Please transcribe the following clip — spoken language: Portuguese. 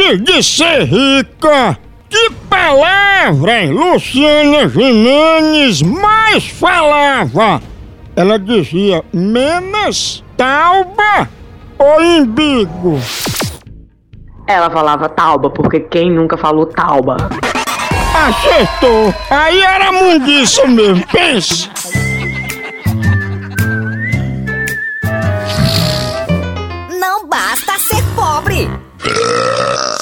Antes de ser rica, que palavra Luciana Jimenez mais falava? Ela dizia menos tauba ou imbigo? Ela falava tauba, porque quem nunca falou tauba? Acertou! Aí era mundiça mesmo, pensa! Não basta ser pobre.